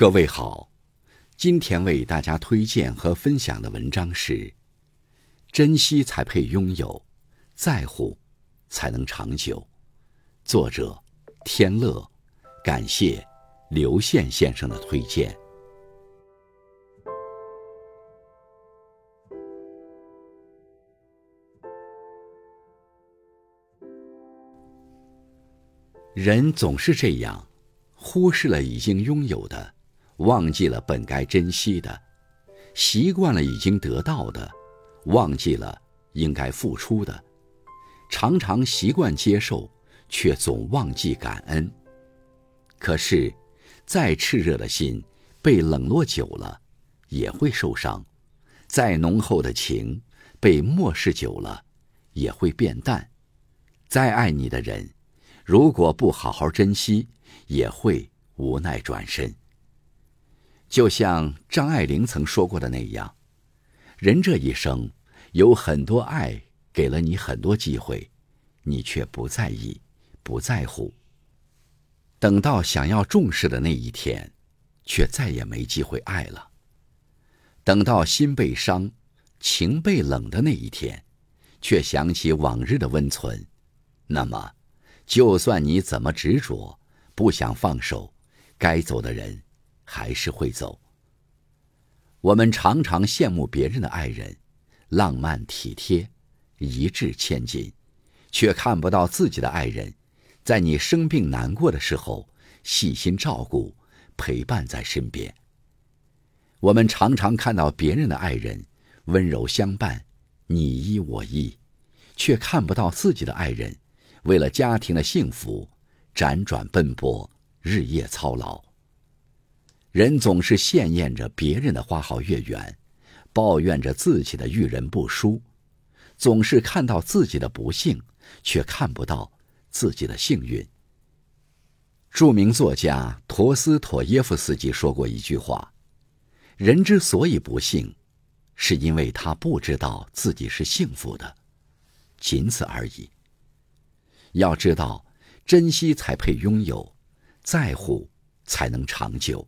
各位好，今天为大家推荐和分享的文章是：珍惜才配拥有，在乎才能长久。作者：天乐，感谢刘宪先生的推荐。人总是这样，忽视了已经拥有的。忘记了本该珍惜的，习惯了已经得到的，忘记了应该付出的，常常习惯接受，却总忘记感恩。可是，再炽热的心，被冷落久了，也会受伤；再浓厚的情，被漠视久了，也会变淡；再爱你的人，如果不好好珍惜，也会无奈转身。就像张爱玲曾说过的那样，人这一生有很多爱给了你很多机会，你却不在意、不在乎。等到想要重视的那一天，却再也没机会爱了。等到心被伤、情被冷的那一天，却想起往日的温存，那么，就算你怎么执着、不想放手，该走的人。还是会走。我们常常羡慕别人的爱人，浪漫体贴，一掷千金，却看不到自己的爱人，在你生病难过的时候细心照顾，陪伴在身边。我们常常看到别人的爱人温柔相伴，你依我依，却看不到自己的爱人为了家庭的幸福辗转奔波，日夜操劳。人总是羡艳着别人的花好月圆，抱怨着自己的遇人不淑，总是看到自己的不幸，却看不到自己的幸运。著名作家陀思妥耶夫斯基说过一句话：“人之所以不幸，是因为他不知道自己是幸福的，仅此而已。”要知道，珍惜才配拥有，在乎才能长久。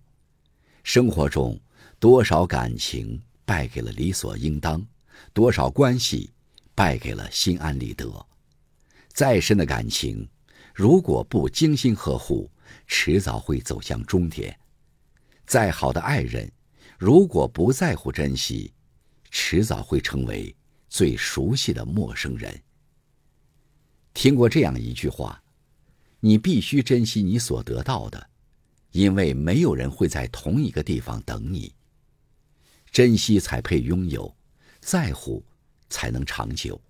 生活中，多少感情败给了理所应当，多少关系败给了心安理得。再深的感情，如果不精心呵护，迟早会走向终点；再好的爱人，如果不在乎珍惜，迟早会成为最熟悉的陌生人。听过这样一句话：“你必须珍惜你所得到的。”因为没有人会在同一个地方等你。珍惜才配拥有，在乎才能长久。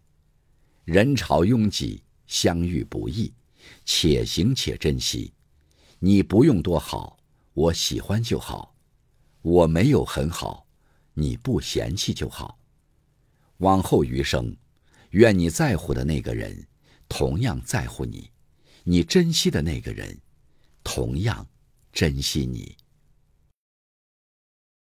人潮拥挤，相遇不易，且行且珍惜。你不用多好，我喜欢就好；我没有很好，你不嫌弃就好。往后余生，愿你在乎的那个人同样在乎你，你珍惜的那个人同样。珍惜你。